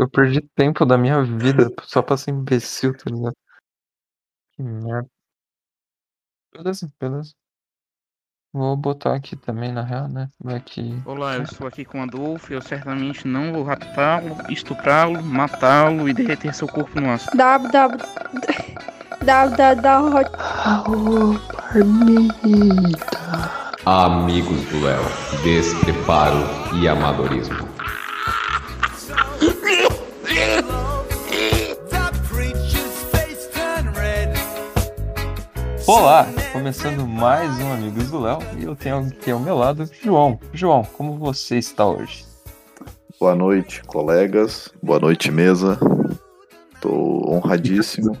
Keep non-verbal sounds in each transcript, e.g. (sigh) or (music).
Eu perdi tempo da minha vida só pra ser imbecil, tá ligado? Que merda. Beleza, beleza. Vou botar aqui também, na real, né? Vai que. Olá, eu estou aqui com Adolfo. Eu certamente não vou raptá-lo, estuprá-lo, matá-lo e derreter seu corpo no aço. W, W, W, W, W, Amigos do Léo, despreparo e amadorismo. Olá! Começando mais um Amigos do Léo e eu tenho aqui ao meu lado João. João, como você está hoje? Boa noite, colegas. Boa noite, mesa. Tô honradíssimo.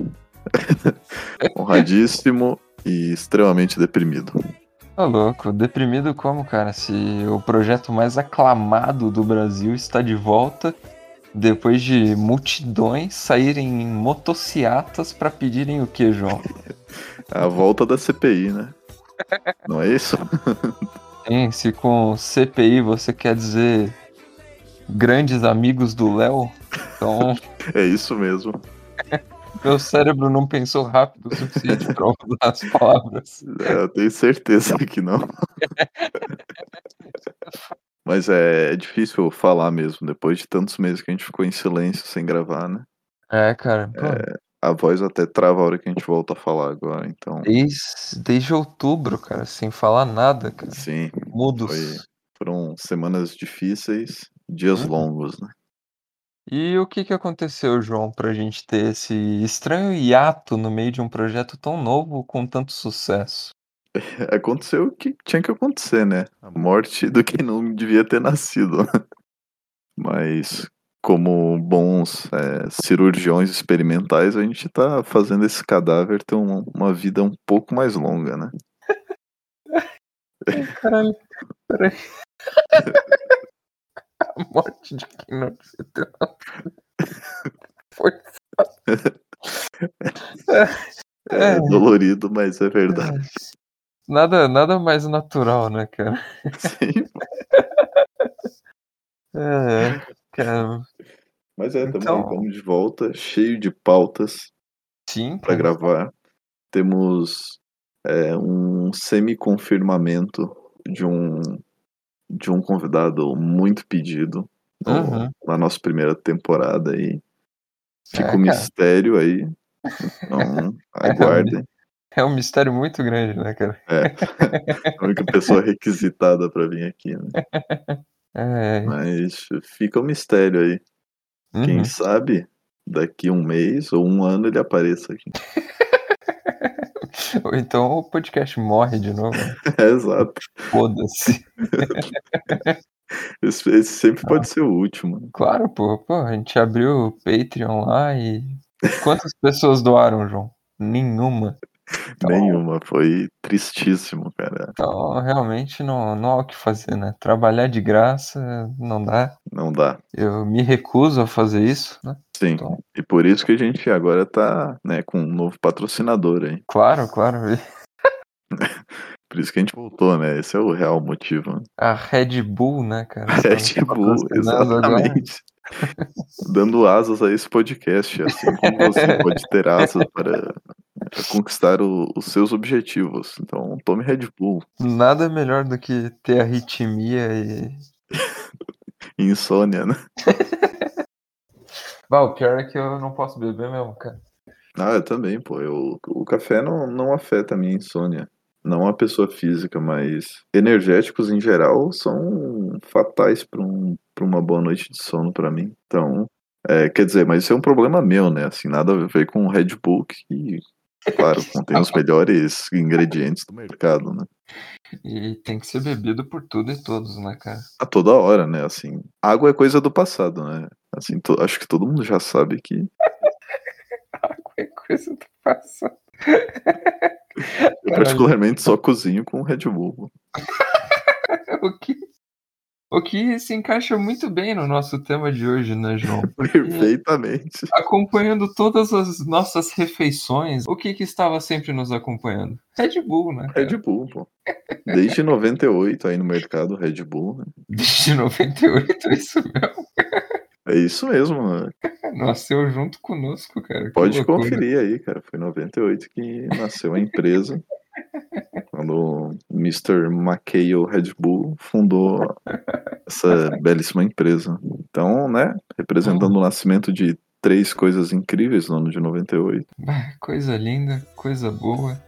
(laughs) honradíssimo e extremamente deprimido. Tá louco, deprimido como, cara? Se o projeto mais aclamado do Brasil está de volta depois de multidões saírem em motociatas para pedirem o que, João? (laughs) A volta da CPI, né? Não é isso? Sim, se com CPI você quer dizer grandes amigos do Léo, então (laughs) É isso mesmo. meu cérebro não pensou rápido o suficiente para usar as palavras. É, eu tenho certeza que não. (laughs) Mas é, é difícil falar mesmo, depois de tantos meses que a gente ficou em silêncio sem gravar, né? É, cara, pô, A voz até trava a hora que a gente volta a falar agora, então. desde, desde outubro, cara, sem falar nada, cara. Sim, Mudos. foi, foram semanas difíceis, dias Uhum. longos, né? E o que que aconteceu, João, pra gente ter esse estranho hiato no meio de um projeto tão novo com tanto sucesso? (laughs) Aconteceu o que tinha que acontecer, né? A morte do que não devia ter nascido. Mas, como bons é, cirurgiões experimentais, a gente tá fazendo esse cadáver ter um- uma vida um pouco mais longa, né? Caralho, peraí. (laughs) A morte de quem não se. Foi. É, É. dolorido, mas é verdade. Nada, nada mais natural, né, cara? (laughs) Sim. É, cara. Mas é, também Então- vamos de volta, cheio de pautas Sim, para gravar. Temos é, um semi-confirmamento de um, de um convidado muito pedido no- Uhum. na nossa primeira temporada aí. Fica É, um mistério aí. Então, (laughs) aguardem. É um mistério muito grande, né, cara? É. (laughs) A única pessoa requisitada para vir aqui, né? (laughs) É. Mas fica um mistério aí. Quem uhum. sabe daqui um mês ou um ano ele apareça aqui. (laughs) Ou então o podcast morre de novo. É, (laughs) exato. Foda-se. (laughs) Esse, esse sempre pode ser o último. né? Claro, pô, pô, a gente abriu o Patreon lá e. Quantas pessoas doaram, João? Nenhuma. Então- Nenhuma. Foi tristíssimo, cara. Então, realmente não, não há o que fazer, né? Trabalhar de graça não dá. Não dá. Eu me recuso a fazer isso, né? Sim. Então. E por isso que a gente agora tá né, com um novo patrocinador aí. Claro, claro. (laughs) Por isso que a gente voltou, né? Esse é o real motivo. né? A Red Bull, né, cara? tá (laughs) Red Bull, exatamente. (laughs) Dando asas a esse podcast, assim como você (laughs) pode ter asas para conquistar o- os seus objetivos. Então, tome Red Bull. Nada melhor do que ter arritmia e. Insônia, né? Bah, o pior é que eu não posso beber mesmo, cara. Ah, eu também, pô. Eu, o café não, não afeta a minha insônia. Não a pessoa física, mas energéticos em geral são fatais para um, pra uma boa noite de sono para mim. Então, é, quer dizer, mas isso é um problema meu, né? Assim, nada a ver com o Red Bull, que, claro, (laughs) contém os melhores ingredientes do mercado, né? E tem que ser bebido por tudo e todos, né, cara? A toda hora, né? Assim, água é coisa do passado, né? Assim, to- acho que todo mundo já sabe que (laughs) Qualquer coisa do passado. Eu particularmente só cozinho com Red Bull. (laughs) O que, o que se encaixa muito bem no nosso tema de hoje, né, João? (laughs) Perfeitamente. Acompanhando todas as nossas refeições, o que que estava sempre nos acompanhando? Red Bull, né? cara? Red Bull, pô. Desde 98 aí no mercado, Red Bull, né? Desde 98, é isso mesmo. É isso mesmo, mano. (laughs) Nasceu junto conosco, cara. Pode loucura. conferir aí, cara. Foi em 98 que nasceu a empresa. Quando o Mr. McHale Red Bull fundou essa belíssima empresa. Então, né, representando o nascimento de três coisas incríveis no ano de 98. Ah, Coisa linda, coisa boa.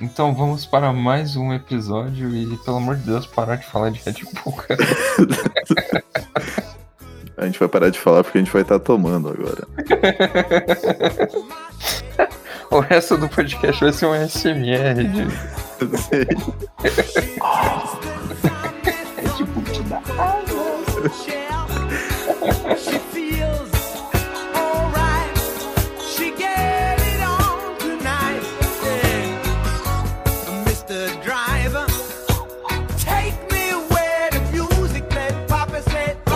Então vamos para mais um episódio e, pelo amor de Deus, parar de falar de Red Bull, cara. (laughs) A gente vai parar de falar porque a gente vai estar tomando agora. (laughs) O resto do podcast vai ser um SMR de te dá said, oh.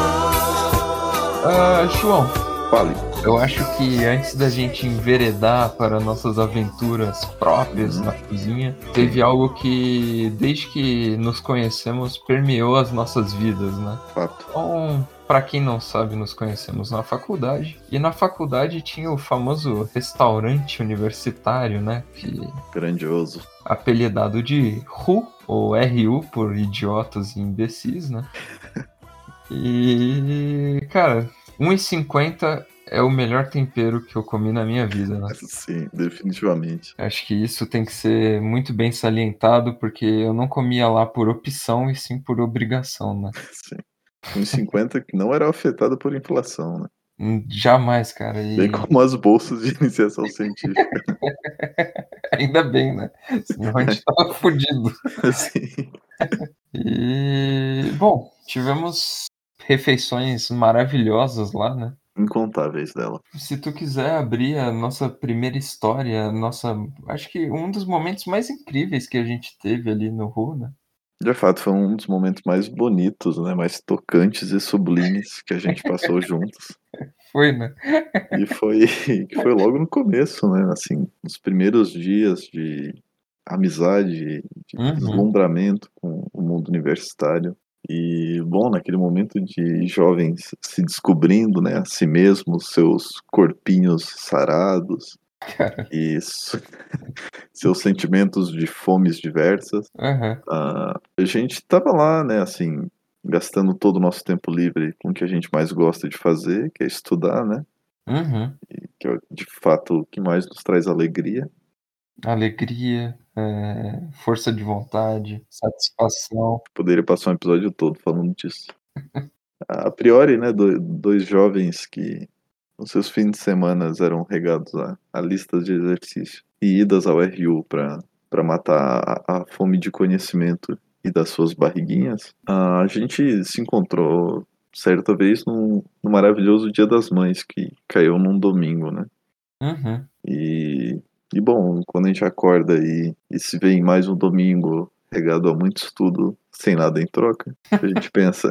Ah, João, Fale. Eu acho que antes da gente enveredar para nossas aventuras próprias na cozinha, teve algo que, desde que nos conhecemos, permeou as nossas vidas, né? Fato. Então, para quem não sabe, nos conhecemos na faculdade. E na faculdade tinha o famoso restaurante universitário, né? Que Grandioso. apelidado de RU, ou RU por idiotas e imbecis, né? (laughs) E, cara, 1,50 é o melhor tempero que eu comi na minha vida, né? (laughs) Sim, definitivamente. Acho que isso tem que ser muito bem salientado, porque eu não comia lá por opção e sim por obrigação, né? (laughs) Sim. 1,50 que não era afetado por inflação, né? Hum, Jamais, cara. E Bem como as bolsas de iniciação científica. (laughs) ainda bem, né? Senão a gente tava fudido. Sim. E, bom, tivemos refeições maravilhosas lá, né? Incontáveis dela. Se tu quiser abrir a nossa primeira história, nossa, acho que um dos momentos mais incríveis que a gente teve ali no Ru, né? De fato, foi um dos momentos mais bonitos, né? Mais tocantes e sublimes que a gente passou (laughs) juntos. Foi, né? E foi, foi logo no começo, né? Assim, nos primeiros dias de amizade, de Uhum. deslumbramento com o mundo universitário. E, bom, naquele momento de jovens se descobrindo, né? A si mesmos, seus corpinhos sarados Cara, e (laughs) seus sentimentos de fomes diversas. Ah, a gente tava lá, né, assim, gastando todo o nosso tempo livre com o que a gente mais gosta de fazer, que é estudar, né? Uhum. Que é de fato o que mais nos traz alegria. Alegria, é, força de vontade, satisfação. Poderia passar um episódio todo falando disso. (laughs) A priori, né, do- dois jovens que nos seus fins de semana eram regados a, a listas de exercício e idas ao RU para para matar a, a fome de conhecimento e das suas barriguinhas, a gente se encontrou certa vez no, no maravilhoso Dia das Mães, que caiu num domingo, né? Uhum. E, e bom, quando a gente acorda e, e se vê em mais um domingo regado a muito estudo sem nada em troca, a gente (laughs) pensa,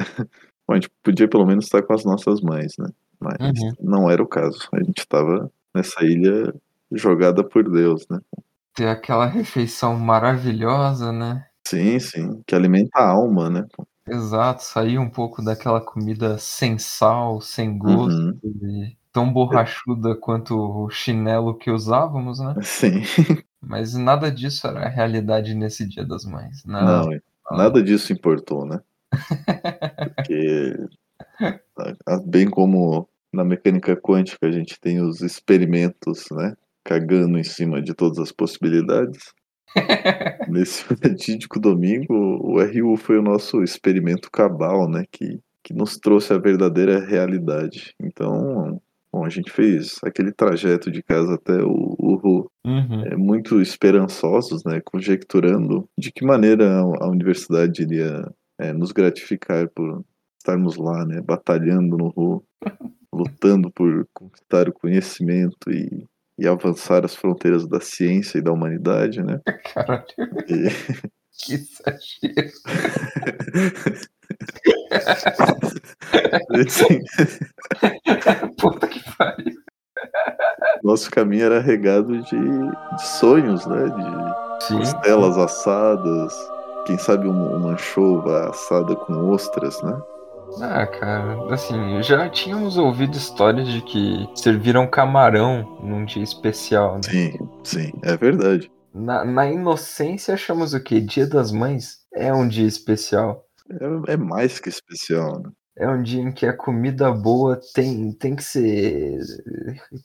bom, a gente podia pelo menos estar com as nossas mães, né? Mas Uhum. não era o caso. A gente estava nessa ilha jogada por Deus, né? Ter aquela refeição maravilhosa, né? Sim, sim, que alimenta a alma, né? Exato, sair um pouco daquela comida sem sal, sem gosto, Uhum. e tão borrachuda quanto o chinelo que usávamos, né? Sim, Mas nada disso era a realidade nesse Dia das Mães. Não, não, nada disso importou, né? (laughs) Porque, bem como na mecânica quântica a gente tem os experimentos, né? Cagando em cima de todas as possibilidades. (laughs) Nesse fatídico domingo, o RU foi o nosso experimento cabal, né? Que, que nos trouxe a verdadeira realidade. Então, bom, a gente fez aquele trajeto de casa até o, o RU Uhum. é, muito esperançosos, né, conjecturando de que maneira a a universidade iria é, nos gratificar por estarmos lá, né, batalhando no RU, (laughs) lutando por conquistar o conhecimento e, e avançar as fronteiras da ciência e da humanidade, né? Caralho, E, (laughs) que exagero. (laughs) assim, (laughs) Puta que pariu. nosso caminho era regado de, de sonhos, né, de Sim. costelas assadas, quem sabe uma, uma anchova assada com ostras, né? Ah, cara, assim, já tínhamos ouvido histórias de que serviram camarão num dia especial, né? Sim, sim, é verdade. Na, na inocência achamos o quê? Dia das Mães é um dia especial. É, é mais que especial, né? É um dia em que a comida boa tem, tem que ser.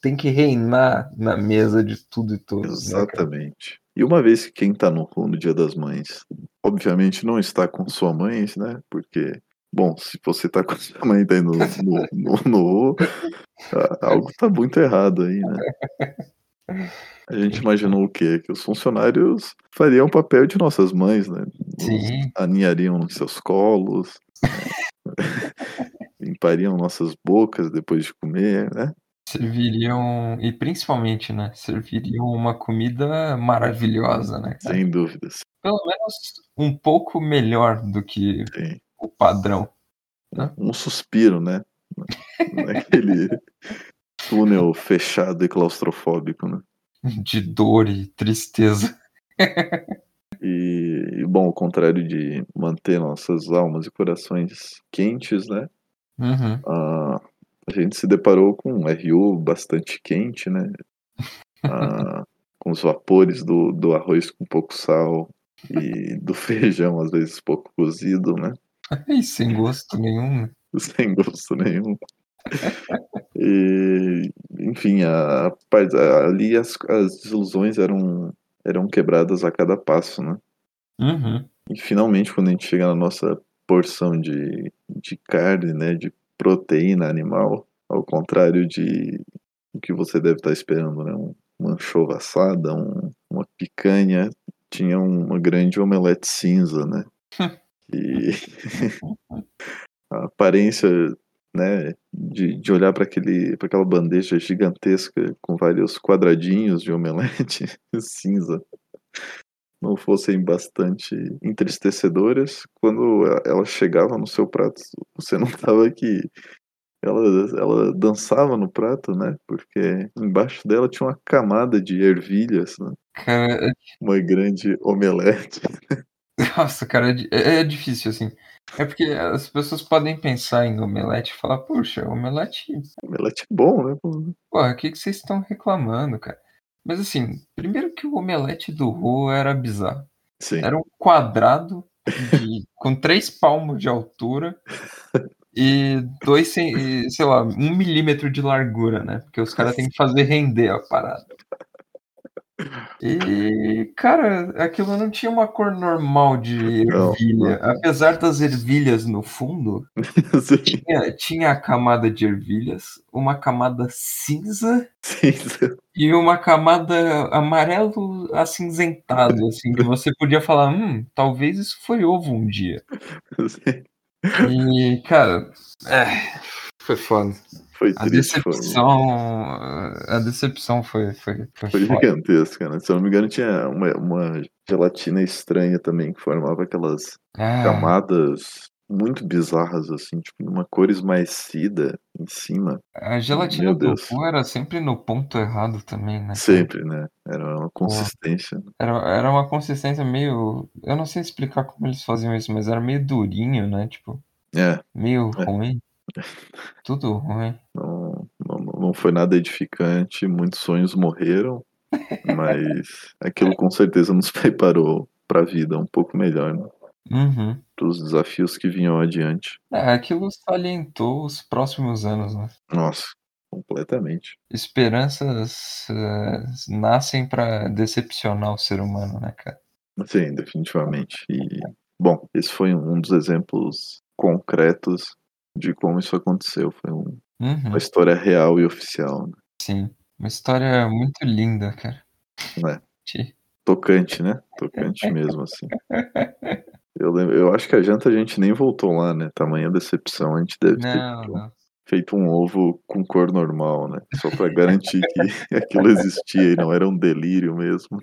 tem que reinar na mesa de tudo e todos. Né? Exatamente. E uma vez que quem tá no no Dia das Mães, obviamente não está com sua mãe, né? Porque, bom, se você tá com sua mãe tá no, no, no, no algo tá muito errado aí, né? (laughs) A gente imaginou o quê? Que os funcionários fariam o papel de nossas mães, né? Nos Sim. aninhariam nos seus colos, né? (laughs) limpariam nossas bocas depois de comer, né? Serviriam. E principalmente, né? Serviriam uma comida maravilhosa, né? cara? Sem dúvidas. Pelo menos um pouco melhor do que Sim. o padrão. Um suspiro, né? (laughs) Naquele túnel fechado e claustrofóbico, né? (laughs) De dor e tristeza. E, e, bom, ao contrário de manter nossas almas e corações quentes, né? Uhum. Ah, a gente se deparou com um RU bastante quente, né? (laughs) Ah, com os vapores do, do arroz com pouco sal e do (laughs) feijão, às vezes pouco cozido, né? E sem gosto nenhum. né? Sem gosto nenhum. E, enfim, a, a ali as, as desilusões eram, eram quebradas a cada passo, né? Uhum. E finalmente, quando a gente chega na nossa porção de, de carne, né, de proteína animal, ao contrário de o que você deve estar esperando, né, um, uma anchova assada, um, uma picanha, tinha uma grande omelete cinza, né? (laughs) E (laughs) a aparência, né, de, de olhar para aquela bandeja gigantesca com vários quadradinhos de omelete (laughs) cinza não fossem bastante entristecedoras, quando ela chegava no seu prato, você (laughs) notava que ela, ela dançava no prato, né? Porque embaixo dela tinha uma camada de ervilhas, né? Cara, é- uma grande omelete. (laughs) nossa, cara, é- é difícil, assim. É porque as pessoas podem pensar em omelete e falar, puxa, omelete, Omelete é bom, né? porra, o que, que vocês estão reclamando, cara? Mas assim, primeiro que o omelete do Rô era bizarro. Sim, Era um quadrado de- (laughs) com três palmos de altura e dois, sei lá, um milímetro de largura, né? Porque os caras têm que fazer render a parada. E, cara, aquilo não tinha uma cor normal de ervilha. não. Apesar das ervilhas no fundo, (laughs) tinha, tinha a camada de ervilhas, uma camada cinza sim, e uma camada amarelo acinzentado, assim, que você podia falar, hum, talvez isso foi ovo um dia. (laughs) E, cara, é, foi foda. Foi A triste, foi, decepção, a decepção foi, foi, foi foi gigantesca, né? Se eu não me engano, tinha uma, uma gelatina estranha também, que formava aquelas Ah, camadas muito bizarras, assim, tipo, uma cor esmaecida em cima. a gelatina Meu do Deus. cu era sempre no ponto errado também, né? Sempre, né? Era uma consistência. Era, era uma consistência meio. Eu não sei explicar como eles faziam isso, mas era meio durinho, né? Tipo, É, meio É. ruim. Tudo ruim. não, não, não foi nada edificante, muitos sonhos morreram, (laughs) mas aquilo com certeza nos preparou para a vida um pouco melhor, né? Uhum. Para os desafios que vinham adiante. É, aquilo salientou os próximos anos, né? Nossa, completamente. Esperanças eh, nascem pra decepcionar o ser humano, né, cara? Sim, definitivamente. E, bom, esse foi um dos exemplos concretos de como isso aconteceu. Foi um- Uhum, uma história real e oficial. né? sim. Uma história muito linda, cara. É. Tocante, né? Tocante (laughs) mesmo, assim. Eu, lembro, eu acho que a janta a gente nem voltou lá, né? Tamanha decepção, a gente deve ter Não, não. feito um ovo com cor normal, né? Só pra garantir que (laughs) aquilo existia e não era um delírio mesmo.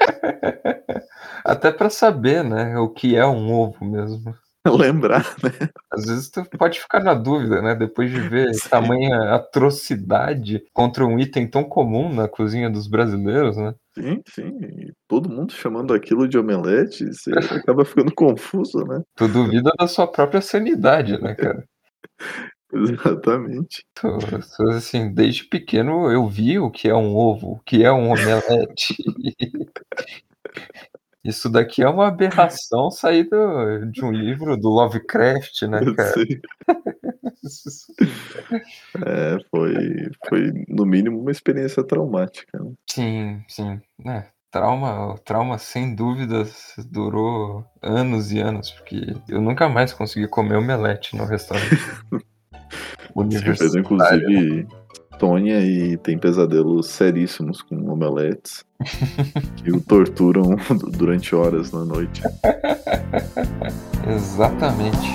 (laughs) Até pra saber, né, o que é um ovo mesmo. (laughs) lembrar, né? Às vezes tu pode ficar na dúvida, né? Depois de ver (laughs) Sim. tamanha atrocidade contra um item tão comum na cozinha dos brasileiros, né? Sim, sim. E todo mundo chamando aquilo de omelete, você (laughs) acaba ficando confuso, né? Tu duvida da sua própria sanidade, né, cara? Exatamente. Assim, desde pequeno eu vi o que é um ovo, o que é um omelete. Isso daqui é uma aberração saída de um livro do Lovecraft, né, cara? (laughs) É, foi, foi no mínimo uma experiência traumática. Né? Sim, sim. É, trauma, trauma sem dúvidas durou anos e anos, porque eu nunca mais consegui comer omelete no restaurante. (laughs) Sim, Universitário. inclusive, Tônia e tem pesadelos seríssimos com omeletes (laughs) que o torturam (laughs) durante horas na noite. Exatamente.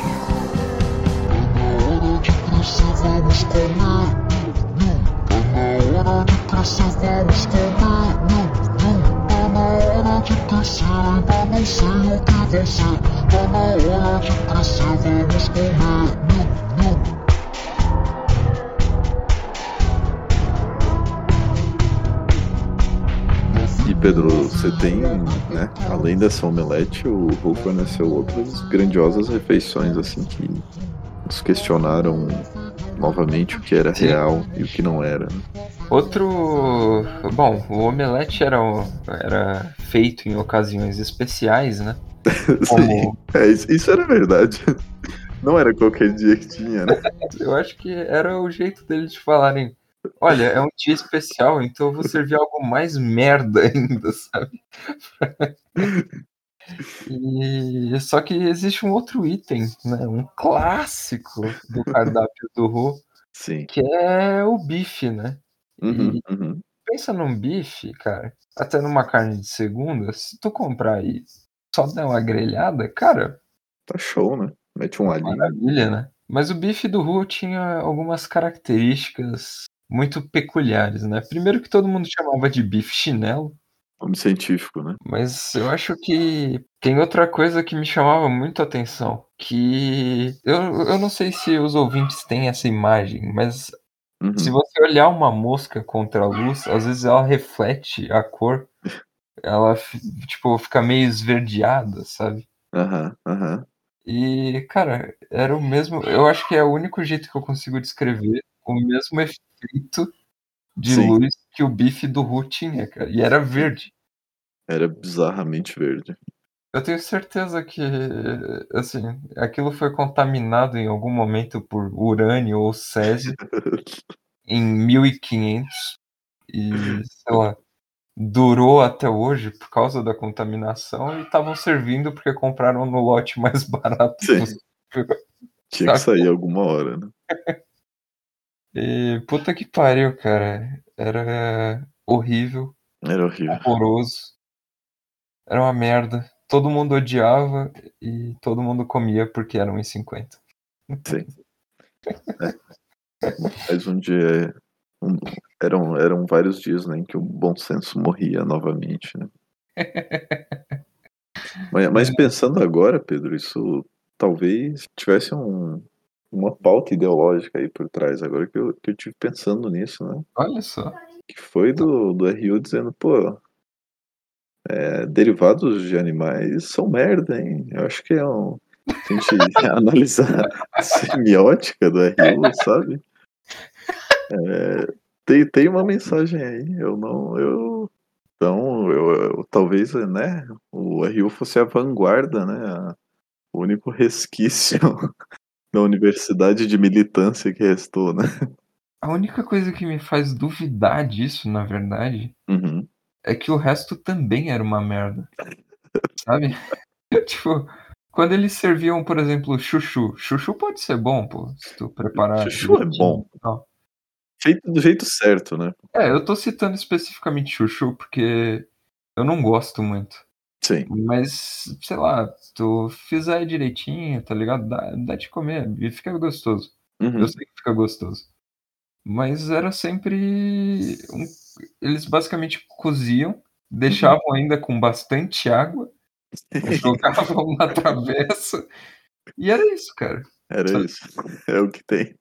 E Pedro, você tem, né, além dessa omelete, o Ru forneceu outras grandiosas refeições assim que nos questionaram novamente o que era Sim. real e o que não era. né? Outro. Bom, o omelete era, era feito em ocasiões especiais, né? (laughs) Sim, Como é, isso, isso era verdade. Não era qualquer dia que tinha, né? (laughs) eu acho que era o jeito deles de falarem. Olha, é um dia especial, então eu vou servir algo mais merda ainda, sabe? E só que existe um outro item, né? Um clássico do cardápio do Ru, Sim. que é o bife, né? Uhum, uhum. Pensa num bife, cara, até numa carne de segunda, se tu comprar aí só der uma grelhada, cara, Tá show, né? Mete um alhinho. maravilha, né? Mas o bife do Ru tinha algumas características muito peculiares, né? Primeiro que todo mundo chamava de bife chinelo, Nome científico, né? mas eu acho que tem outra coisa que me chamava muito a atenção, que eu, eu não sei se os ouvintes têm essa imagem, mas Uhum. Se você olhar uma mosca contra a luz, às vezes ela reflete a cor, (laughs) ela tipo fica meio esverdeada, sabe? Aham, aham. E cara, era o mesmo, eu acho que é o único jeito que eu consigo descrever o mesmo efeito de Sim. luz que o bife do Ru tinha, cara, e era verde. Era bizarramente verde. Eu tenho certeza que assim, aquilo foi contaminado em algum momento por urânio ou césio (laughs) em 1500 e, sei lá, durou até hoje por causa da contaminação e estavam servindo porque compraram no lote mais (laughs) barato Sim. Tinha que sair alguma hora, né? (laughs) E puta que pariu, cara. Era horrível, Era horrível. horroroso. Era uma merda. Todo mundo odiava e todo mundo comia porque era 1,50. Sim. É. Mas um dia. um- eram, eram vários dias né, em que o bom senso morria novamente. Né? (laughs) Mas, mas pensando agora, Pedro, isso talvez tivesse um, uma pauta ideológica aí por trás, agora que eu, que eu tive pensando nisso, né? Olha só. Que foi do, do RU dizendo, pô, é, derivados de animais são merda, hein? Eu acho que é um. Se a gente (laughs) (laughs) analisar a semiótica do RU, sabe? É, tem, tem uma mensagem aí, eu não. Eu, então, eu, eu- talvez, né, o RU fosse a vanguarda, né? a- o único resquício da universidade de militância que restou, né? A única coisa que me faz duvidar disso, na verdade, Uhum. é que o resto também era uma merda. Sabe? (laughs) tipo, quando eles serviam, por exemplo, chuchu. Chuchu pode ser bom, pô, se tu preparar. Chuchu é bom. tal. Feito do jeito certo, né? É, eu tô citando especificamente chuchu porque eu não gosto muito. Sim. Mas, sei lá, tu fizer direitinho, tá ligado? Dá, dá de comer e fica gostoso. Uhum. Eu sei que fica gostoso. Mas era sempre. um- Eles basicamente coziam, deixavam ainda com bastante água, (laughs) jogavam na travessa E era isso, cara. Era isso. É o que tem.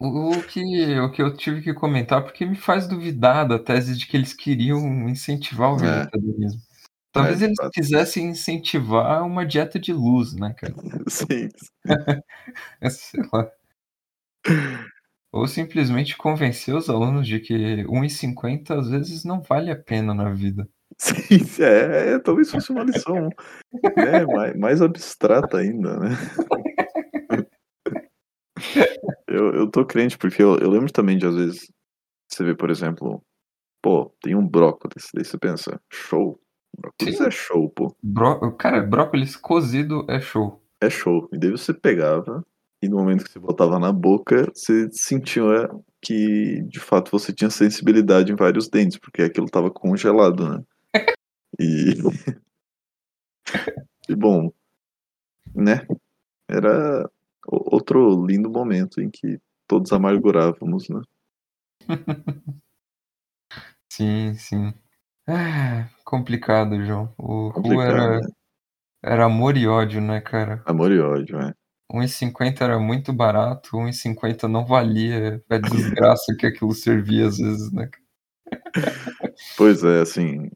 O, que, o que eu tive que comentar, porque me faz duvidar da tese de que eles queriam incentivar o É. Talvez de eles fato. quisessem incentivar uma dieta de luz, né, cara? (laughs) Sim. (laughs) É, Sei lá. Ou simplesmente convencer os alunos de que 1,50 às vezes não vale a pena na vida. (laughs) Sim, é, é, talvez fosse uma lição né, mais, mais abstrata ainda, né? Eu, eu tô crente, porque eu, eu lembro também de, às vezes, você vê, por exemplo, pô, tem um brócolis, daí você pensa, show. Brócolis é show, pô. Bró... Cara, brócolis cozido é show. É show. E daí você pegava, e no momento que você botava na boca, você sentia que, de fato, você tinha sensibilidade em vários dentes, porque aquilo tava congelado, né? E. (laughs) e bom, né? Era outro lindo momento em que todos amargurávamos, né? (laughs) Sim, sim. Ah, complicado, João. O Ru era, né? era amor e ódio, né, cara? Amor e ódio, né? 1,50 era muito barato, 1,50 não valia a desgraça que aquilo servia às vezes, né? (laughs) Pois é, assim,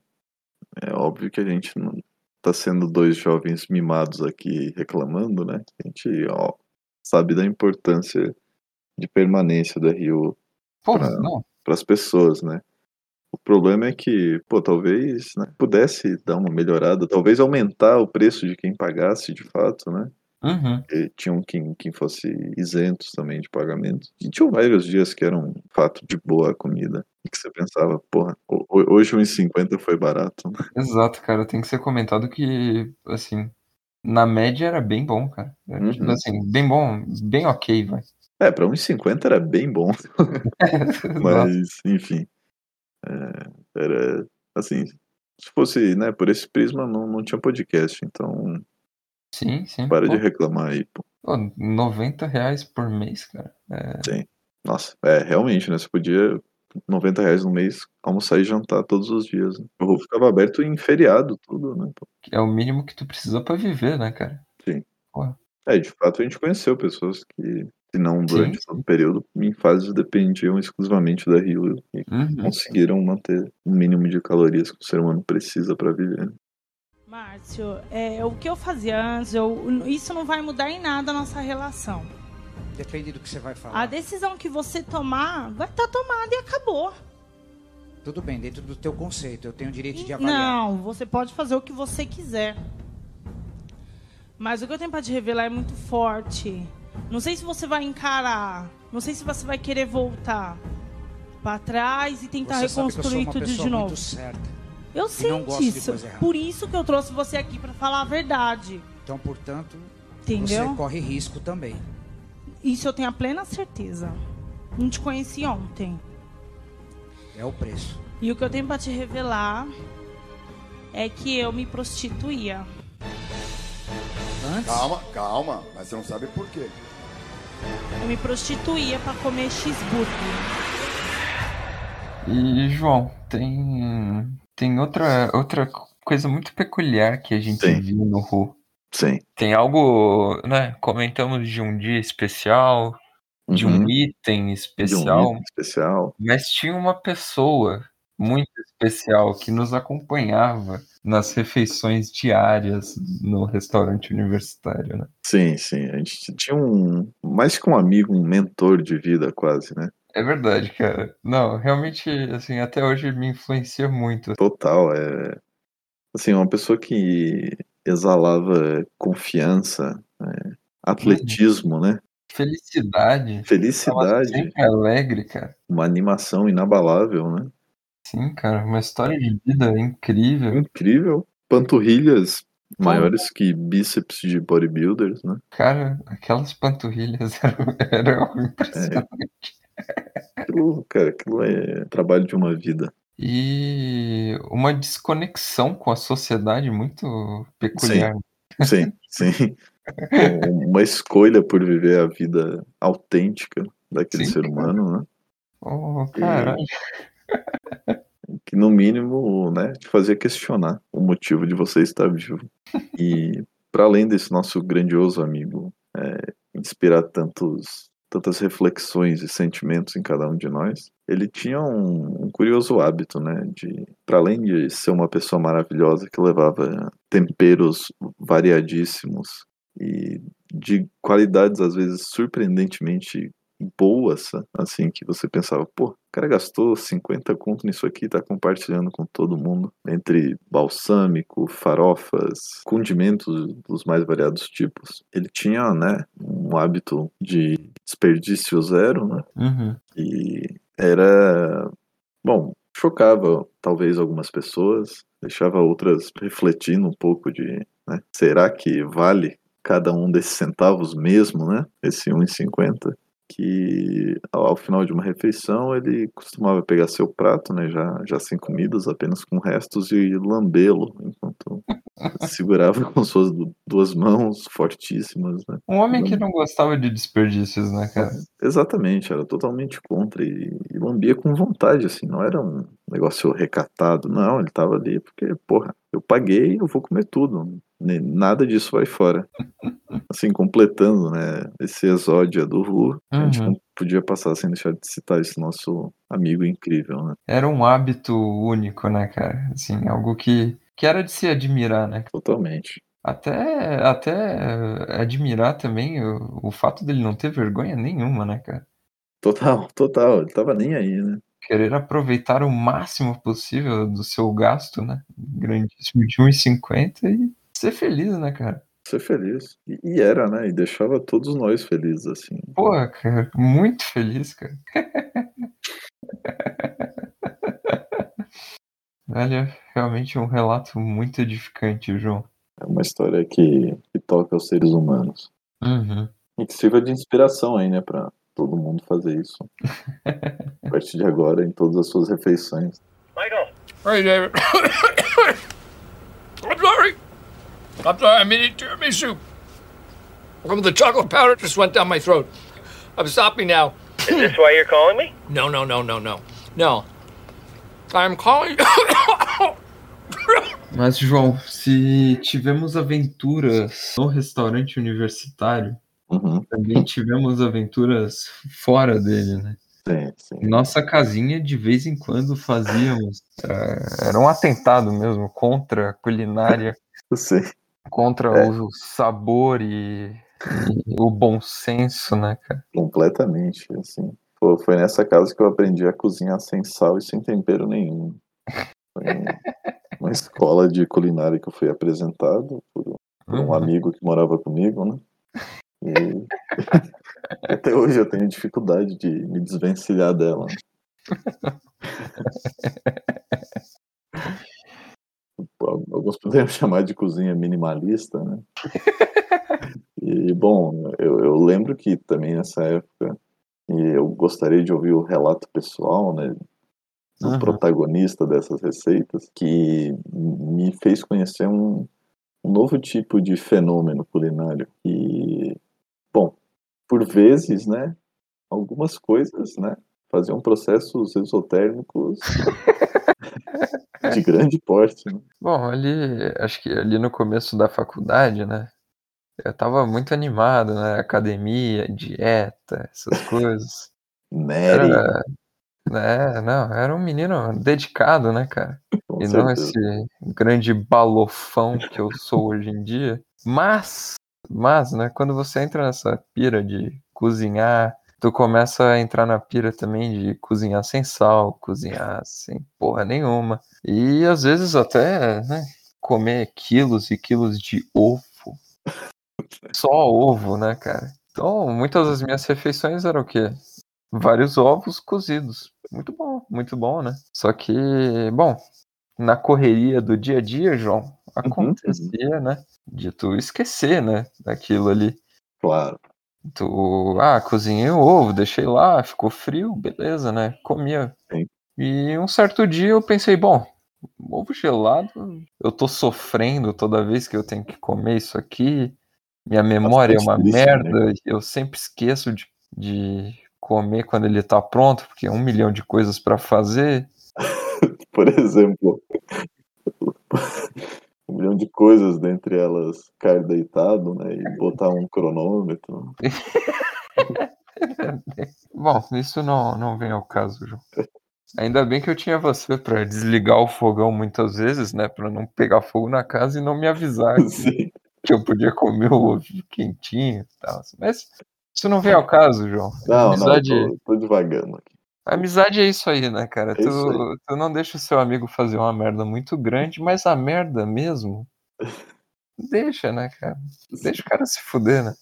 é óbvio que a gente não tá sendo dois jovens mimados aqui reclamando, né? A gente, ó, sabe da importância de permanência da Rio para as pessoas, né? O problema é que, pô, talvez né, pudesse dar uma melhorada, talvez aumentar o preço de quem pagasse de fato, né? Uhum. E tinham quem, quem fosse isentos também de pagamento. E tinham vários dias que eram fato de boa comida. E que você pensava, porra, ho- ho- hoje 1,50 foi barato. né? (laughs) Exato, cara. Tem que ser comentado que, assim, na média era bem bom, cara. É, tipo Uhum. Assim, bem bom, bem ok, vai. É, pra 1,50 era bem bom, (laughs) (laughs) Exato. mas, enfim. É, era, assim, se fosse, né, por esse prisma, não, não tinha podcast. Então, Sim, sim. para Pô, de reclamar aí, pô. pô, 90 reais por mês, cara. É, Nossa, é, realmente, né? Você podia, 90 reais no mês, almoçar e jantar todos os dias. Né? O ficava aberto em feriado, tudo, né? pô? é o mínimo que tu precisa pra viver, né, cara? É, de fato, a gente conheceu pessoas que, se não durante Sim, todo o período, em fases dependiam exclusivamente da Rio e Uhum. conseguiram manter o mínimo de calorias que o ser humano precisa para viver. Márcio, é, o que eu fazia antes, eu- isso não vai mudar em nada a nossa relação. Depende do que você vai A falar. decisão que você tomar vai estar tomada e acabou. Tudo bem, dentro do teu conceito, eu tenho o direito de avaliar. Não, você pode fazer o que você quiser. Mas o que eu tenho para te revelar é muito forte. Não sei se você vai encarar, não sei se você vai querer voltar para trás e tentar Você reconstruir tudo de novo. Eu sei disso. Por isso que eu trouxe você aqui para falar a verdade. Então, portanto, Entendeu? você corre risco também. Isso eu tenho a plena certeza. Não te conheci ontem. É o preço. E o que eu tenho para te revelar é que eu me prostituía. Antes, Calma, calma, mas você não sabe por quê. Eu me prostituía para comer cheeseburger. E, João, tem, tem outra, outra coisa muito peculiar que a gente Sim. viu no Ru. Sim. Tem algo, né? Comentamos de um dia especial, de um Uhum. item De um especial, item especial. mas tinha uma pessoa muito especial que nos acompanhava nas refeições diárias no restaurante universitário, né? Sim, sim. A gente tinha um, mais que um amigo, um mentor de vida quase, né? É verdade, cara. Não, realmente, assim, até hoje me influencia muito. Total, é assim, uma pessoa que exalava confiança, é, atletismo, né? Felicidade. Felicidade, sempre alegre, cara. uma animação inabalável, né? Sim, cara, uma história de vida incrível. Incrível. Panturrilhas maiores que bíceps de bodybuilders, né? Cara, aquelas panturrilhas (laughs) eram, eram impressionantes. Aquilo, cara, aquilo é trabalho de uma vida. E uma desconexão com a sociedade muito peculiar. Sim, sim. (laughs) Uma escolha por viver a vida autêntica daquele Sim, ser humano, né? Oh, caralho. (laughs) que no mínimo, né, te fazia questionar o motivo de você estar vivo. E para além desse nosso grandioso amigo é, inspirar tantos, tantas reflexões e sentimentos em cada um de nós, ele tinha um, um curioso hábito, né? De, para além de ser uma pessoa maravilhosa que levava temperos variadíssimos e de qualidades às vezes surpreendentemente boas, assim, que você pensava, pô, o cara gastou 50 conto nisso aqui, tá compartilhando com todo mundo, entre balsâmico, farofas, condimentos dos mais variados tipos. Ele tinha, né, um hábito de desperdício zero, né, Uhum. e era, bom, chocava talvez algumas pessoas, deixava outras refletindo um pouco de, né, será que vale cada um desses centavos mesmo, né, esse 1,50? Que ao, final de uma refeição ele costumava pegar seu prato, né, já, já sem comidas, apenas com restos e lambê-lo, enquanto (laughs) segurava com suas du- duas mãos fortíssimas, né. Um homem que não gostava de desperdícios, né, cara? Exatamente, era totalmente contra e, e lambia com vontade, assim, não era um negócio recatado, não, ele tava ali porque, porra, eu paguei, eu vou comer tudo, nada disso vai fora. (laughs) Assim, completando, né, esse exódio do Ru, a gente Uhum. não podia passar sem deixar de citar esse nosso amigo incrível, né, Era um hábito único, né, cara? Assim, algo que, que era de se admirar, né? totalmente. Até, até admirar também o, o fato dele não ter vergonha nenhuma, né, cara? Total, total, ele tava nem aí, né. Querer aproveitar o máximo possível do seu gasto, né? Grandíssimo de 1,50 e ser feliz, né, cara? Ser feliz. E, e era, né, e deixava todos nós felizes, assim. Porra, cara, muito feliz, cara. (laughs) Olha, realmente um relato muito edificante, João. É uma história que, que toca aos seres humanos. Uhum. E que sirva de inspiração aí, né, pra todo mundo fazer isso. A partir de agora, em todas as suas refeições. Hey, David. (coughs) I'm sorry. I'm sorry. I'm eating tiramisu. Some of the chocolate powder just went down my throat. I'm stopping now. Is this why you're calling me? (coughs) No, no, no, no, no. No. I'm calling. (coughs) Mas, João, se tivemos aventuras no restaurante universitário, Uhum. também tivemos aventuras fora dele, né? Sim, sim. Nossa casinha, de vez em quando, fazíamos. eh, era um atentado mesmo contra a culinária, (laughs) contra É. o sabor e, o bom senso, né, cara? Completamente, assim. Pô, foi nessa casa que eu aprendi a cozinhar sem sal e sem tempero nenhum. Foi uma (laughs) escola de culinária que eu fui apresentado por, por um Uhum. amigo que morava comigo, né? E até hoje eu tenho dificuldade de me desvencilhar dela. Alguns poderiam chamar de cozinha minimalista, né? E, bom, eu, eu lembro que também nessa época, e eu gostaria de ouvir o relato pessoal, né? Do Uhum. protagonista dessas receitas, que me fez conhecer um, um novo tipo de fenômeno culinário. E, bom, por vezes, né? Algumas coisas, né? Faziam processos exotérmicos de (laughs) grande porte, né? Bom, ali, acho que ali no começo da faculdade, né? Eu tava muito animado, né? Academia, dieta, essas coisas. Mary, Era, né? Não, era um menino dedicado, né, cara? com E não certeza. esse grande balofão que eu sou hoje em dia. Mas, mas, né, quando você entra nessa pira de cozinhar, tu começa a entrar na pira também de cozinhar sem sal, cozinhar sem porra nenhuma. E às vezes até, né, comer quilos e quilos de ovo. (laughs) Só ovo, né, cara? Então, muitas das minhas refeições eram o quê? Vários ovos cozidos. Muito bom, muito bom, né? Só que, bom, na correria do dia a dia, João, acontecia, né? De tu esquecer, né? Daquilo ali. Claro. Tu, ah, cozinhei o ovo, deixei lá, ficou frio, beleza, né? Comia. Sim. E um certo dia eu pensei, bom, ovo gelado, eu tô sofrendo toda vez que eu tenho que comer isso aqui. Minha memória é uma né? merda, eu sempre esqueço de, de comer quando ele tá pronto, porque é um milhão de coisas pra fazer. (laughs) Por exemplo, um milhão de coisas, dentre elas ficar deitado, né? E botar um cronômetro. (laughs) Bom, isso não, não vem ao caso, João. Ainda bem que eu tinha você pra desligar o fogão muitas vezes, né? Pra não pegar fogo na casa e não me avisar (laughs) que, que eu podia comer o ovo quentinho e tal. Mas isso não vem ao caso, João. Não, amizade, não, tô, tô devagando aqui. Amizade é isso aí, né, cara? É Tu, tu não deixa o seu amigo fazer uma merda muito grande, mas a merda mesmo. (laughs) Deixa, né, cara? Deixa o cara se fuder, né?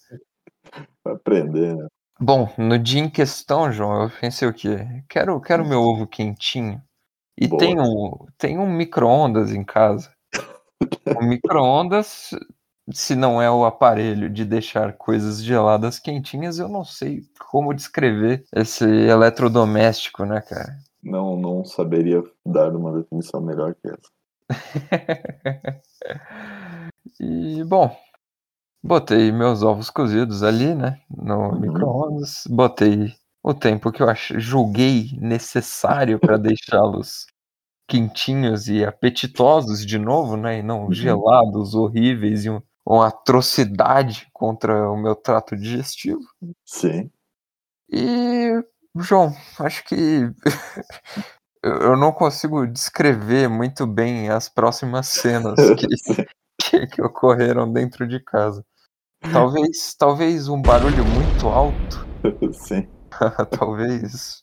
Pra aprender, né? Bom, no dia em questão, João, eu pensei o quê? Quero, quero meu ovo quentinho. E Boa. tem um, tem um micro-ondas em casa. (laughs) O micro-ondas, se não é o aparelho de deixar coisas geladas quentinhas, eu não sei como descrever esse eletrodoméstico, né, cara? Não, não saberia dar uma definição melhor que essa. (laughs) E, bom, botei meus ovos cozidos ali, né, no Uhum. micro-ondas. Botei o tempo que eu ach... julguei necessário para (laughs) deixá-los quentinhos e apetitosos de novo, né, e não Uhum. gelados, horríveis e um- uma atrocidade contra o meu trato digestivo. Sim. E, João, acho que (laughs) eu não consigo descrever muito bem as próximas cenas que, (laughs) que, que ocorreram dentro de casa. Talvez, talvez um barulho muito alto, (laughs) Sim, talvez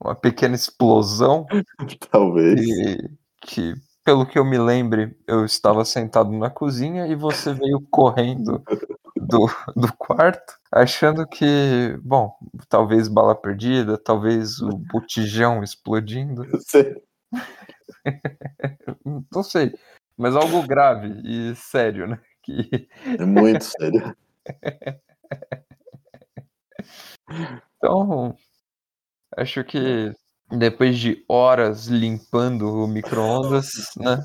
uma pequena explosão, talvez. que, que, pelo que eu me lembre, eu estava sentado na cozinha e você veio correndo do, do quarto, achando que, bom, talvez bala perdida, talvez o botijão explodindo, (laughs) não sei, mas algo grave e sério, né? Que, É muito sério. (laughs) então, acho que depois de horas limpando o micro-ondas, (laughs) né?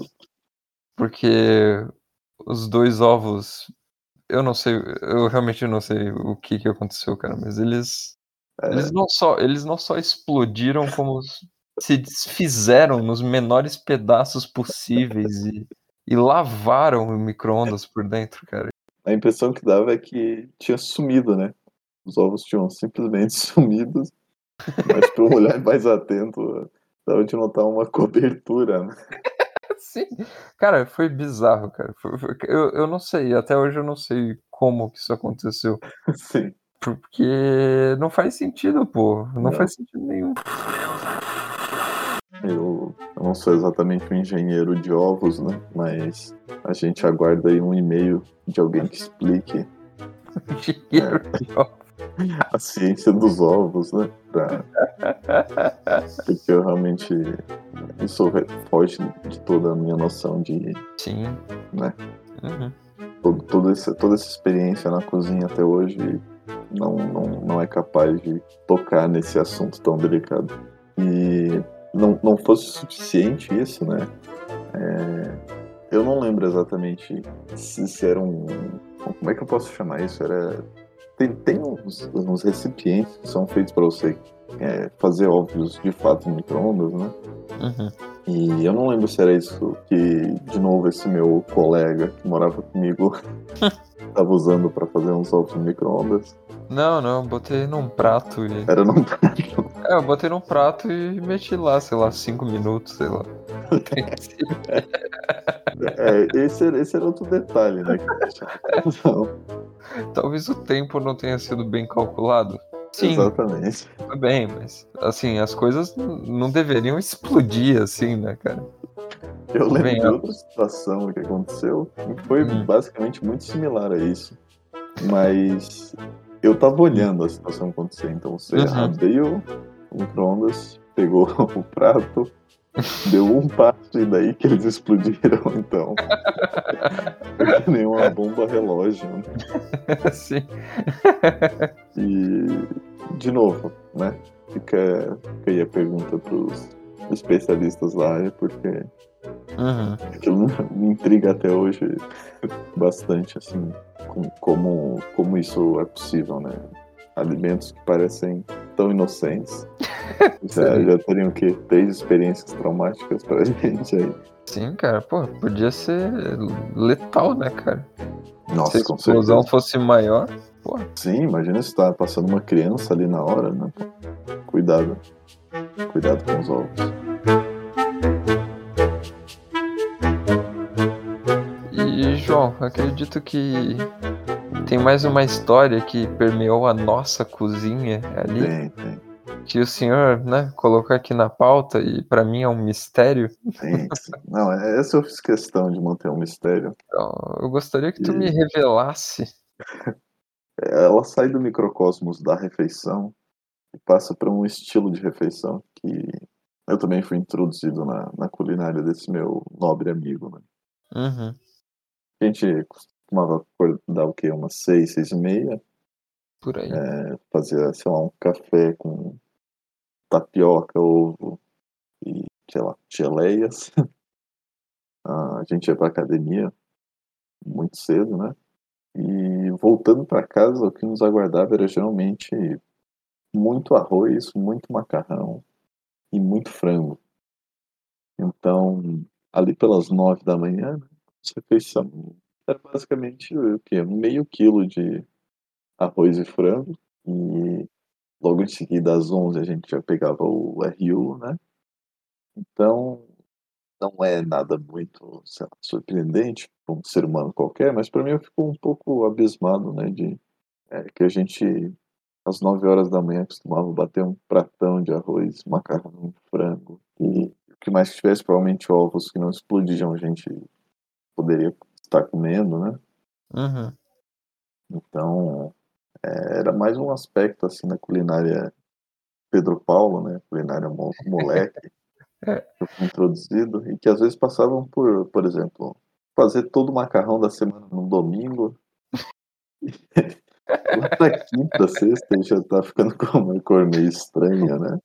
Porque os dois ovos, eu não sei, eu realmente não sei o que que aconteceu, cara, mas eles eles não só eles não só explodiram como se desfizeram nos menores pedaços possíveis e, e lavaram o micro-ondas por dentro, cara. A impressão que dava é que tinha sumido, né? Os ovos tinham simplesmente (laughs) sumido. Mas para um olhar mais atento, dava de notar uma cobertura, né? (laughs) Sim. Cara, foi bizarro, cara. Eu, eu não sei, até hoje eu não sei como que isso aconteceu. (laughs) Sim. Porque não faz sentido, pô. Não, Não. faz sentido nenhum. Eu, não sou exatamente um engenheiro de ovos, né? Mas a gente aguarda aí um e-mail de alguém que explique (laughs) Dinheiro de ovos. A ciência dos ovos, né? Pra... (laughs) Porque eu realmente isso foge de toda a minha noção de, Sim. né? Uhum. Todo, todo esse, toda essa experiência na cozinha até hoje não, não, não é capaz de tocar nesse assunto tão delicado. E não, não fosse suficiente isso, né? É, eu não lembro exatamente se, se era um. Como é que eu posso chamar isso? Era. Tem, tem uns, uns recipientes que são feitos para você é, fazer ovos de fato no micro-ondas, né? Uhum. E eu não lembro se era isso que, de novo, esse meu colega que morava comigo (laughs) estava usando para fazer uns ovos no micro-ondas. Não, não, eu botei num prato e. Era num (laughs) É, eu botei num prato e meti lá, sei lá, cinco minutos, sei lá. (laughs) É, esse, esse era outro detalhe, né? que eu achava. Não, Talvez o tempo não tenha sido bem calculado. Sim, exatamente. tudo bem, mas assim, as coisas não deveriam explodir assim, né, cara? Eu lembro Bem, de outra situação que aconteceu que foi Hum. basicamente muito similar a isso. Mas eu tava olhando a situação acontecer, então você Uhum. abriu o micro-ondas, pegou (laughs) o prato, deu um passo e daí que eles explodiram, então. (laughs) (laughs) Foi que nem uma bomba relógio, né? (laughs) Sim. (laughs) E, de novo, né? Fica, fica aí a pergunta pros especialistas da área, porque Uhum. aquilo me intriga até hoje bastante, assim, com- como, como isso é possível, né? Alimentos que parecem tão inocentes Já, já teriam o quê? Três experiências traumáticas pra gente aí. Sim, cara, pô, podia ser letal, né, cara? Nossa, Se a explosão certeza. fosse maior, pô. Sim, imagina se tá passando uma criança ali na hora, né? Cuidado. Cuidado com os ovos. E, João, acredito que tem mais uma história que permeou a nossa cozinha ali. Tem, tem. Que o senhor, né, colocou aqui na pauta e pra mim é um mistério. Tem, sim. Não, é- essa eu fiz questão de manter um mistério. Então, eu gostaria que tu E- me revelasse. Ela sai do microcosmos da refeição e passa para um estilo de refeição que eu também fui introduzido na, na culinária desse meu nobre amigo, né? Uhum. A gente costumava acordar o quê? Umas seis, seis e meia, Por aí. é, fazia, sei lá, um café com tapioca, ovo e, sei lá, geleias. (laughs) Ah, a gente ia pra academia muito cedo, né? E voltando para casa, o que nos aguardava era geralmente muito arroz, muito macarrão e muito frango. Então, ali pelas nove da manhã, né, essa refeição era basicamente o quê? Meio quilo de arroz e frango. E logo em seguida, às onze, a gente já pegava o RU, né? Então, não é nada muito lá, surpreendente para um ser humano qualquer, mas para mim eu fico um pouco abismado, né, de é, que a gente às 9 horas da manhã costumava bater um pratão de arroz, macarrão, frango e o que mais que tivesse provavelmente ovos que não explodiam a gente poderia estar comendo, né? Uhum. Então é, era mais um aspecto assim na culinária Pedro Paulo, né? Culinária mo- moleque (laughs) fui introduzido e que às vezes passavam por, por exemplo, fazer todo o macarrão da semana no domingo. (laughs) Lá na quinta, sexta, já tá ficando com uma cor meio estranha, né?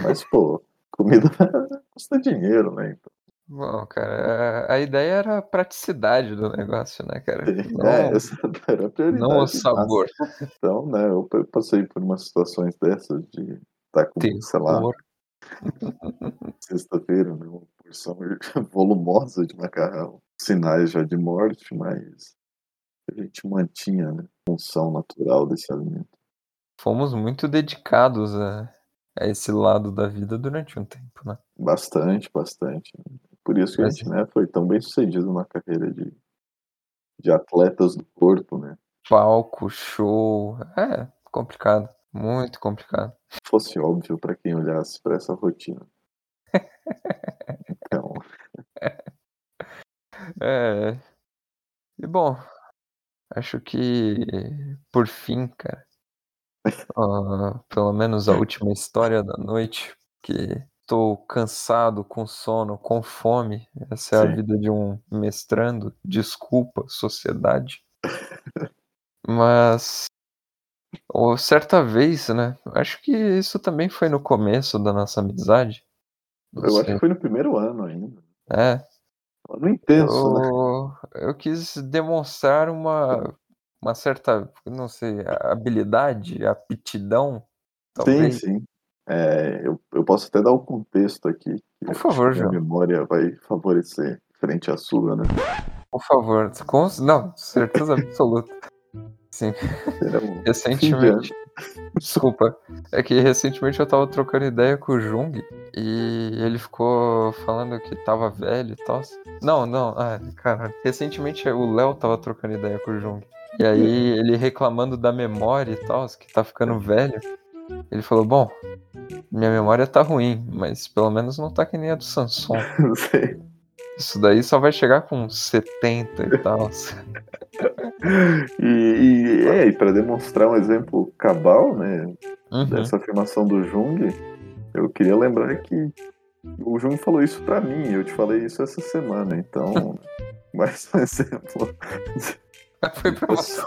Mas, pô, comida (laughs) custa dinheiro, né? Então, Bom, cara, a a ideia era a praticidade do negócio, né, cara? (laughs) Não, é, essa (laughs) era a prioridade. não o sabor. Então, né, eu pa- passei por umas situações dessas de estar com, sei lá, sexta-feira, né, uma porção (laughs) volumosa de macarrão. Sinais já de morte, mas a gente mantinha né, a função natural desse alimento. Fomos muito dedicados a, a esse lado da vida durante um tempo, né? Bastante, bastante. Por isso que a Mas- gente né, foi tão bem sucedido na carreira de, de atletas do corpo, né? Palco, show. É, complicado. Muito complicado. Fosse óbvio para quem olhasse para essa rotina. Então, (laughs) É. E bom, acho que por fim, cara, pelo menos a última história da noite, que tô cansado, com sono, com fome. Essa é a Sim. vida de um mestrando. Desculpa, sociedade. Mas ou certa vez, né? Acho que isso também foi no começo da nossa amizade. eu acho que foi no primeiro ano ainda. É, No intenso, né? eu, eu quis demonstrar uma, uma certa, não sei, habilidade, aptidão, Sim, talvez. sim. É, eu, eu posso até dar o contexto aqui. Por favor, que a João. memória vai favorecer frente à sua, né? Por favor, com, não, certeza absoluta. Sim, um recentemente. (laughs) Desculpa, é que recentemente eu tava trocando ideia com o Jung e ele ficou falando que tava velho e tal. Não, não, ah, cara, recentemente o Léo tava trocando ideia com o Jung. E aí ele reclamando da memória e tal, que tá ficando velho. Ele falou, bom, minha memória tá ruim, mas pelo menos não tá que nem a do Samson. (laughs) Isso daí só vai chegar com 70 e tal. E, e, é, e para demonstrar um exemplo cabal, né, Uhum. dessa afirmação do Jung, eu queria lembrar que o Jung falou isso pra mim, eu te falei isso essa semana, então, (laughs) mais um exemplo. (laughs) Foi pra você.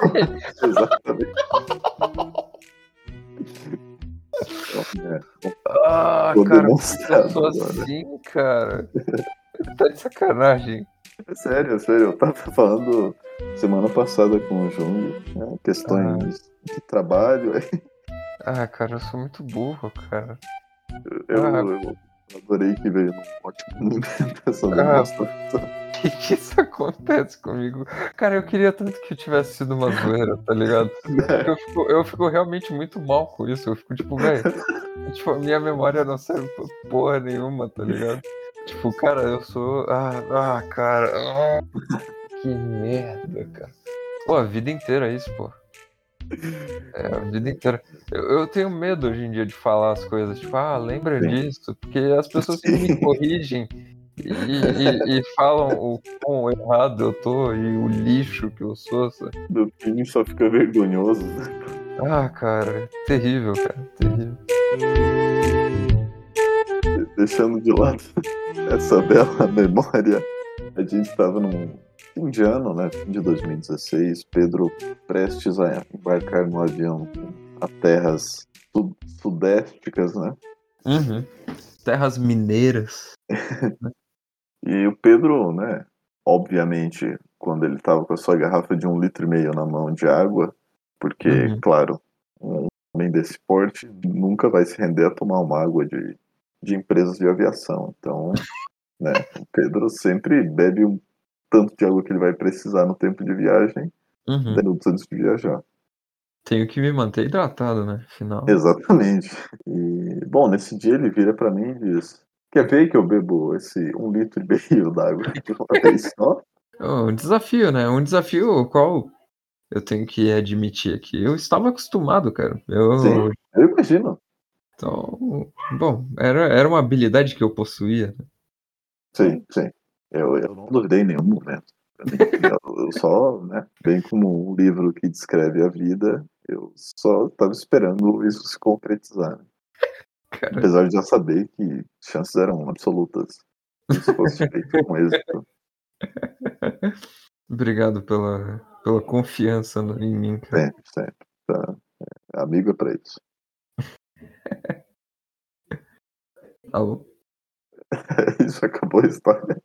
Exatamente. Ah, cara, eu assim, cara. (laughs) Tá de sacanagem. É sério, é sério. Eu tava falando semana passada com o Jung, né, questões de trabalho. Ah, cara, eu sou muito burro, cara. Eu, Ah. eu adorei que veio num ótimo (laughs) momento essa Ah. demonstração. (laughs) que, que isso acontece comigo? Cara, eu queria tanto que tivesse sido uma zoeira, tá ligado? (laughs) Eu fico, eu fico realmente muito mal com isso. Eu fico tipo, velho. (laughs) Tipo, a minha memória não serve pra porra nenhuma, tá ligado? Tipo, cara, eu sou. Ah, ah cara. ah, que merda, cara. Pô, a vida inteira é isso, pô. É, a vida inteira. Eu, eu tenho medo hoje em dia de falar as coisas, tipo, ah, lembra Sim. disso? Porque as pessoas que me corrigem e, e- e falam o quão errado eu tô e o lixo que eu sou. sabe? Do fim só fica vergonhoso. Ah, cara, terrível, cara, terrível. Deixando de lado essa bela memória, a gente estava num fim de ano, né? Fim de 2016, Pedro prestes a embarcar no avião a terras sud- sudésticas, né? Uhum. Terras mineiras. (laughs) E o Pedro, né? Obviamente, quando ele estava com a sua garrafa de um litro e meio na mão de água, porque, Uhum. claro, um homem desse porte nunca vai se render a tomar uma água de, de empresas de aviação. Então, (laughs) né? O Pedro sempre bebe um tanto de água que ele vai precisar no tempo de viagem, Uhum. 10 minutos antes de viajar. Tenho que me manter hidratado, né? Afinal. Exatamente. E, bom, nesse dia ele vira pra mim e diz: Quer ver que eu bebo esse um litro e meio (laughs) d'água de uma vez só? É um desafio, né? Um desafio ao qual eu tenho que admitir aqui. Eu estava acostumado, cara. Eu, Sim, eu imagino. Então, bom, era, era uma habilidade que eu possuía. né? Sim, sim. Eu, eu não duvidei em nenhum momento. Eu, eu só, né, bem como um livro que descreve a vida, eu só estava esperando isso se concretizar. Cara, Apesar de já saber que chances eram absolutas. Isso fosse (laughs) feito com êxito. obrigado pela, pela confiança em mim, cara. Sempre, sempre. Tá? É, amigo é pra isso. (laughs) Alô? (laughs) Isso acabou a história.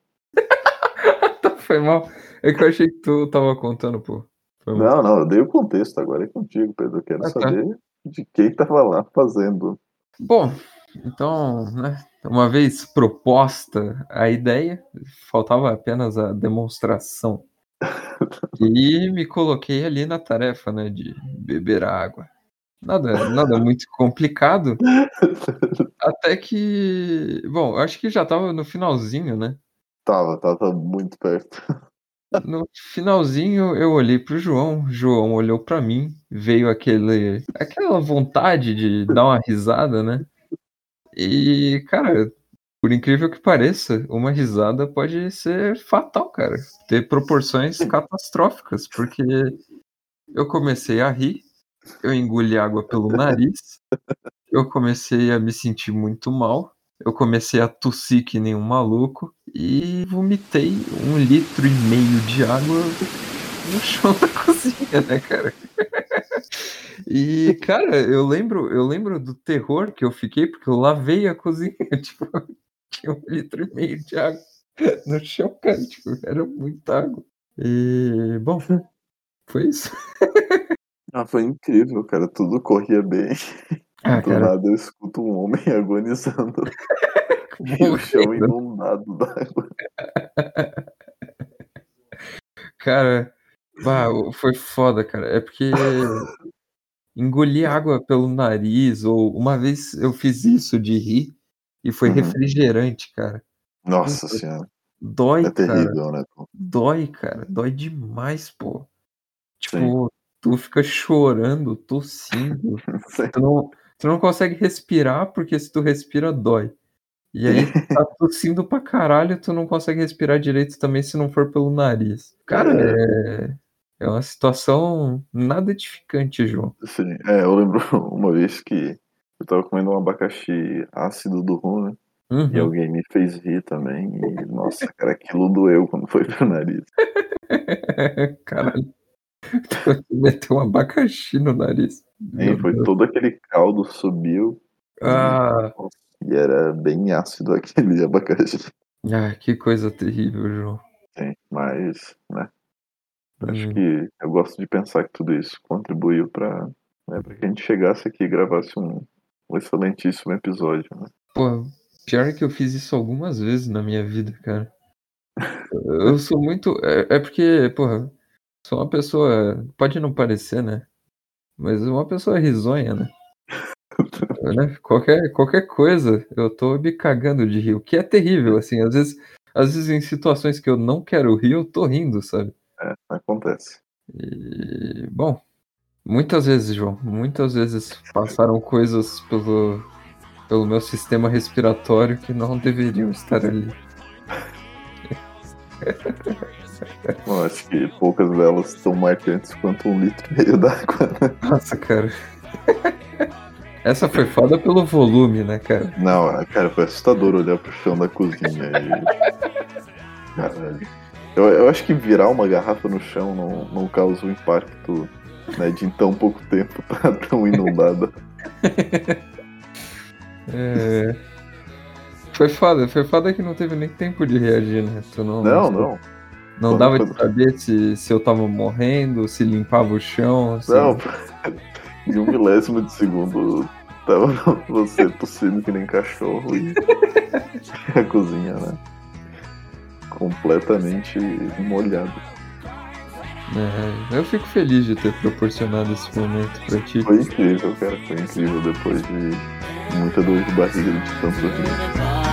Tá, foi mal. É que eu achei que tu tava contando, pô. Não, não, eu dei o contexto, agora é contigo, Pedro. Eu quero Ah, tá. saber de quem tava lá fazendo. Bom, então, né? Uma vez proposta a ideia, faltava apenas a demonstração. E me coloquei ali na tarefa, né, de beber água. Nada, nada muito complicado. Até que, bom, acho que já tava no finalzinho, né? Tava, tava muito perto. No finalzinho eu olhei pro João, João olhou pra mim, veio aquele aquela vontade de dar uma risada, né? E, cara, por incrível que pareça, uma risada pode ser fatal, cara. Ter proporções catastróficas, porque eu comecei a rir, eu engoli água pelo nariz, eu comecei a me sentir muito mal, eu comecei a tossir que nem um maluco e vomitei um litro e meio de água no chão da (laughs) cozinha, né, cara? E, cara, eu lembro, eu lembro do terror que eu fiquei, porque eu lavei a cozinha, (laughs) tipo, tinha um litro e meio de água no chão, cara, tipo, era muita água. E, bom, foi isso. Ah, foi incrível, cara. Tudo corria bem. Ah, Do cara, nada eu escuto um homem (laughs) agonizando (laughs) e o chão inundado d'água. Cara, bah, foi foda, cara. É porque (laughs) engolir água pelo nariz, ou uma vez eu fiz isso de rir e foi Uhum. refrigerante, cara. Nossa senhora. Dói, É cara. terrível, né? pô? Dói, cara. Dói demais, pô. Tipo, tu fica chorando, tossindo. Sim. Tu não, tu não consegue respirar, porque se tu respira, dói. E aí tu (laughs) tá tossindo pra caralho, tu não consegue respirar direito também se não for pelo nariz. Cara, é, é uma situação nada edificante, João. Sim. É, eu lembro (laughs) uma vez que eu tava comendo um abacaxi ácido do rum, né? E Uhum. alguém me fez rir também. E, nossa, cara, aquilo doeu quando foi (laughs) pro nariz. Caralho. (laughs) Meteu um abacaxi no nariz. Meu foi todo aquele caldo subiu Ah, e era bem ácido (laughs) aquele abacaxi. ah, que coisa terrível, João. Sim, mas, né? Acho Hum. que eu gosto de pensar que tudo isso contribuiu pra, né, pra que a gente chegasse aqui e gravasse um, um excelentíssimo episódio. Né? Pô, pior é que eu fiz isso algumas vezes na minha vida, cara. Eu sou muito. É, é porque, porra, sou uma pessoa. Pode não parecer, né? Mas uma pessoa risonha, né? (laughs) Né? Qualquer, qualquer coisa, eu tô me cagando de rir, o que é terrível, assim, às vezes, às vezes em situações que eu não quero rir, eu tô rindo, sabe? É, acontece. E, bom, muitas vezes, João, muitas vezes passaram coisas pelo, pelo meu sistema respiratório que não deveriam estar ali. (laughs) (laughs) Eu acho que poucas delas tão marcantes quanto um litro e meio d'água. né? Nossa, cara. Essa foi foda pelo volume, né, cara? Não, cara, foi assustador olhar pro chão da cozinha. E... Caralho. Eu, eu acho que virar uma garrafa no chão não, não causa o impacto né, de em tão pouco tempo (laughs) tá tão inundada. É... Foi foda, foi foda que não teve nem tempo de reagir, né? Tu não, Não, não. Não Quando- dava de saber se, se eu tava morrendo, se limpava o chão. Se... Não, (laughs) em um milésimo de segundo tava você tossindo que nem cachorro e (laughs) a cozinha, né? Completamente molhado. É, eu fico feliz de ter proporcionado esse momento pra ti. Foi incrível, cara. Foi incrível depois de muita dor de barriga de tanto rir.